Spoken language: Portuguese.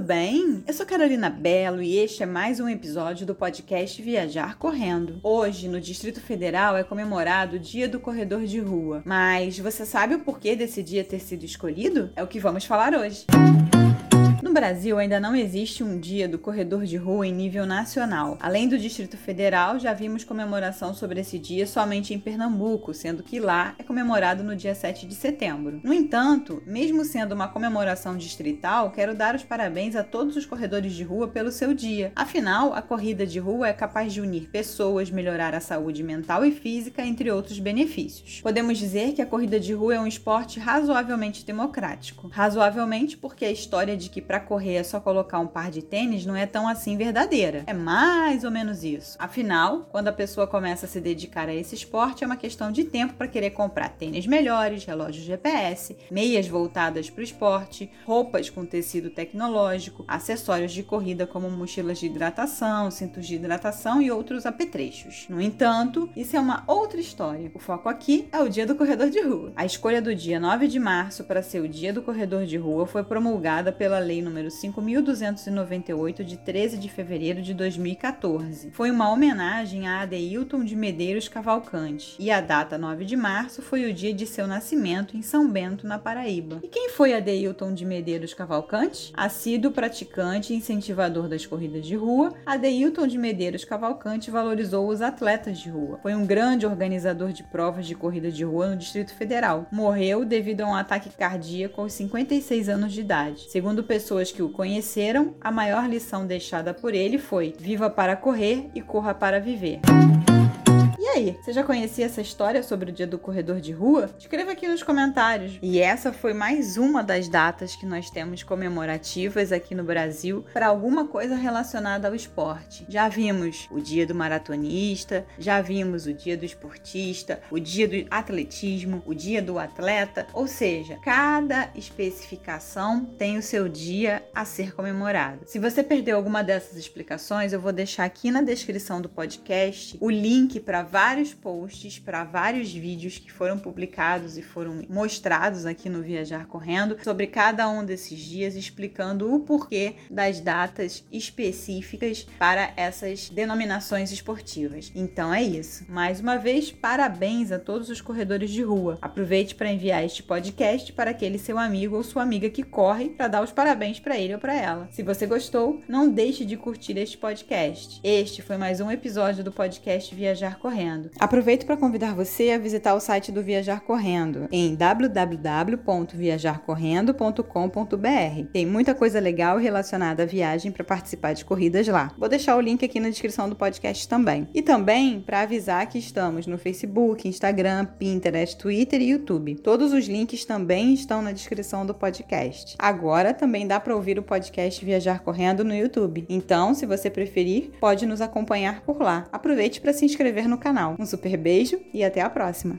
bem? Eu sou Carolina Belo e este é mais um episódio do podcast Viajar Correndo. Hoje, no Distrito Federal, é comemorado o Dia do Corredor de Rua. Mas você sabe o porquê desse dia ter sido escolhido? É o que vamos falar hoje. Música no Brasil, ainda não existe um dia do corredor de rua em nível nacional. Além do Distrito Federal, já vimos comemoração sobre esse dia somente em Pernambuco, sendo que lá é comemorado no dia 7 de setembro. No entanto, mesmo sendo uma comemoração distrital, quero dar os parabéns a todos os corredores de rua pelo seu dia. Afinal, a corrida de rua é capaz de unir pessoas, melhorar a saúde mental e física, entre outros benefícios. Podemos dizer que a corrida de rua é um esporte razoavelmente democrático. Razoavelmente porque a história de que para correr é só colocar um par de tênis não é tão assim verdadeira. É mais ou menos isso. Afinal, quando a pessoa começa a se dedicar a esse esporte, é uma questão de tempo para querer comprar tênis melhores, relógios GPS, meias voltadas para o esporte, roupas com tecido tecnológico, acessórios de corrida como mochilas de hidratação, cintos de hidratação e outros apetrechos. No entanto, isso é uma outra história. O foco aqui é o Dia do Corredor de Rua. A escolha do dia 9 de março para ser o Dia do Corredor de Rua foi promulgada pela Lei número 5298 de 13 de fevereiro de 2014. Foi uma homenagem a Adeilton de Medeiros Cavalcante e a data 9 de março foi o dia de seu nascimento em São Bento, na Paraíba. E quem foi Adeilton de Medeiros Cavalcante? Assíduo praticante e incentivador das corridas de rua, Adeilton de Medeiros Cavalcante valorizou os atletas de rua. Foi um grande organizador de provas de corrida de rua no Distrito Federal. Morreu devido a um ataque cardíaco aos 56 anos de idade. Segundo pessoas pessoas que o conheceram, a maior lição deixada por ele foi: viva para correr e corra para viver. Aí, você já conhecia essa história sobre o dia do corredor de rua? Escreva aqui nos comentários. E essa foi mais uma das datas que nós temos comemorativas aqui no Brasil para alguma coisa relacionada ao esporte. Já vimos o dia do maratonista, já vimos o dia do esportista, o dia do atletismo, o dia do atleta, ou seja, cada especificação tem o seu dia a ser comemorado. Se você perdeu alguma dessas explicações, eu vou deixar aqui na descrição do podcast o link para vários posts para vários vídeos que foram publicados e foram mostrados aqui no Viajar Correndo sobre cada um desses dias, explicando o porquê das datas específicas para essas denominações esportivas. Então é isso. Mais uma vez, parabéns a todos os corredores de rua. Aproveite para enviar este podcast para aquele seu amigo ou sua amiga que corre para dar os parabéns para ele ou para ela. Se você gostou, não deixe de curtir este podcast. Este foi mais um episódio do podcast Viajar Correndo correndo. Aproveito para convidar você a visitar o site do Viajar Correndo em www.viajarcorrendo.com.br. Tem muita coisa legal relacionada à viagem para participar de corridas lá. Vou deixar o link aqui na descrição do podcast também. E também para avisar que estamos no Facebook, Instagram, Pinterest, Twitter e YouTube. Todos os links também estão na descrição do podcast. Agora também dá para ouvir o podcast Viajar Correndo no YouTube. Então, se você preferir, pode nos acompanhar por lá. Aproveite para se inscrever no canal canal. Um super beijo e até a próxima!